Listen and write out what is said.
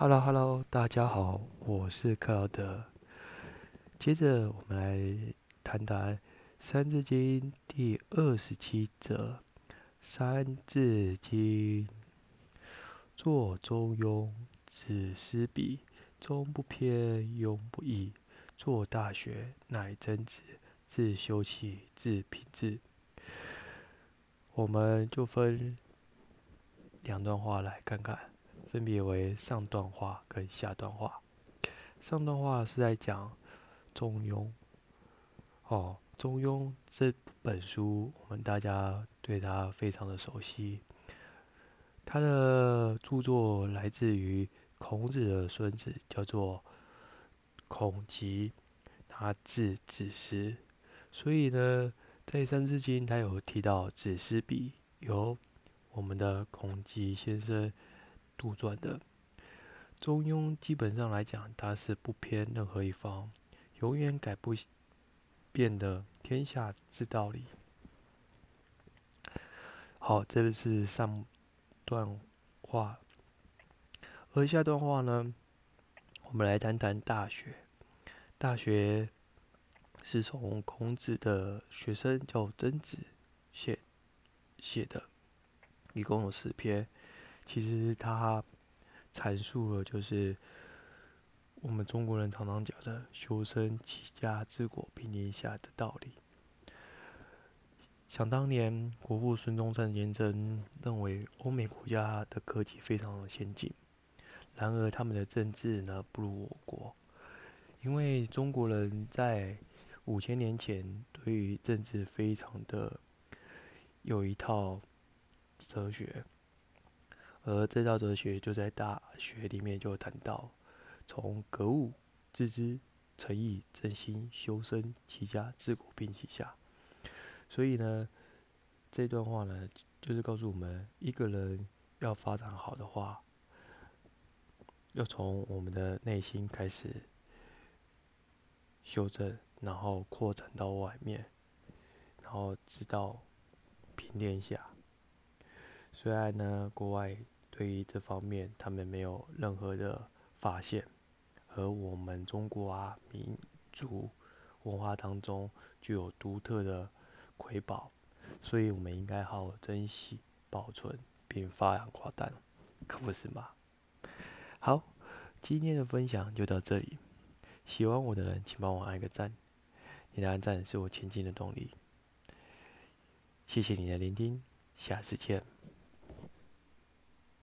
Hello Hello，大家好，我是克劳德。接着我们来谈谈《三字经》第二十七则，《三字经》作中庸，子思笔，中不偏，庸不倚。作大学，乃曾子，自修齐，至平治。我们就分两段话来看看。分别为上段话跟下段话。上段话是在讲中庸，哦，中庸这本书我们大家对它非常的熟悉。他的著作来自于孔子的孙子，叫做孔吉，他字子思。所以呢，在《三字经》他有提到子思笔，由我们的孔吉先生。杜撰的《中庸》基本上来讲，它是不偏任何一方，永远改不变的天下之道理。好，这个是上段话，而下段话呢，我们来谈谈《大学》。《大学》是从孔子的学生叫曾子写写的，一共有十篇。其实他阐述了就是我们中国人常常讲的“修身齐家治国平天下”的道理。想当年，国父孙中山先生认为欧美国家的科技非常的先进，然而他们的政治呢不如我国，因为中国人在五千年前对于政治非常的有一套哲学。而这套哲学就在大学里面就谈到，从格物、致知、诚意、正心、修身、齐家、治国、平天下。所以呢，这段话呢，就是告诉我们，一个人要发展好的话，要从我们的内心开始修正，然后扩展到外面，然后直到平天下。虽然呢，国外对于这方面他们没有任何的发现，而我们中国啊民族文化当中具有独特的瑰宝，所以我们应该好好珍惜、保存并发扬光大，可不是吗？好，今天的分享就到这里，喜欢我的人请帮我按个赞，你的按赞是我前进的动力。谢谢你的聆听，下次见。